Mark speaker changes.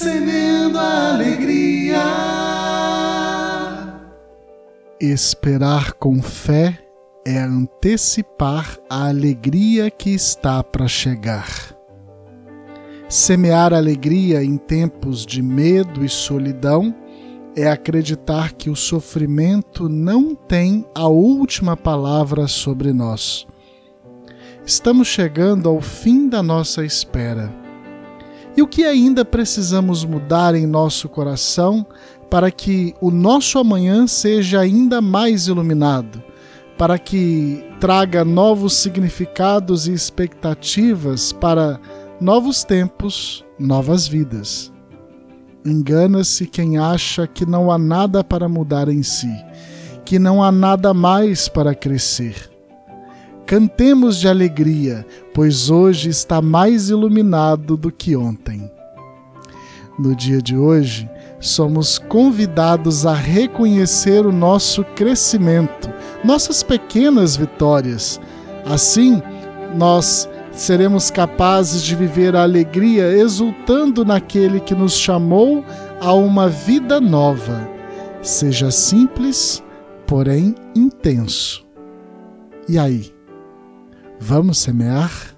Speaker 1: Semendo a alegria.
Speaker 2: Esperar com fé é antecipar a alegria que está para chegar. Semear alegria em tempos de medo e solidão é acreditar que o sofrimento não tem a última palavra sobre nós. Estamos chegando ao fim da nossa espera. E o que ainda precisamos mudar em nosso coração para que o nosso amanhã seja ainda mais iluminado? para que traga novos significados e expectativas para novos tempos, novas vidas. Engana-se quem acha que não há nada para mudar em si, que não há nada mais para crescer. Cantemos de alegria, pois hoje está mais iluminado do que ontem. No dia de hoje, somos convidados a reconhecer o nosso crescimento, nossas pequenas vitórias. Assim, nós seremos capazes de viver a alegria exultando naquele que nos chamou a uma vida nova. Seja simples, porém intenso. E aí? Vamos semear?